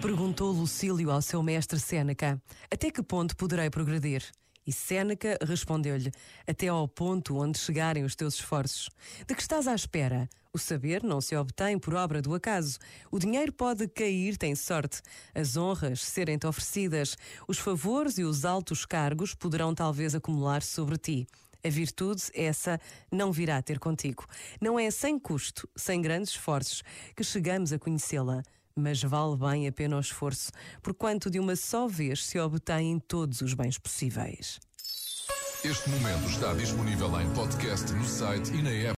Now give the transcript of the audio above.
Perguntou Lucílio ao seu mestre Sêneca: Até que ponto poderei progredir? E Sêneca respondeu-lhe: Até ao ponto onde chegarem os teus esforços. De que estás à espera? O saber não se obtém por obra do acaso. O dinheiro pode cair, tem sorte. As honras serem-te oferecidas. Os favores e os altos cargos poderão talvez acumular sobre ti. A virtude, essa, não virá ter contigo. Não é sem custo, sem grandes esforços, que chegamos a conhecê-la mas vale bem a pena o esforço, porquanto de uma só vez se obtêm todos os bens possíveis. Este momento está disponível em podcast no site e na app.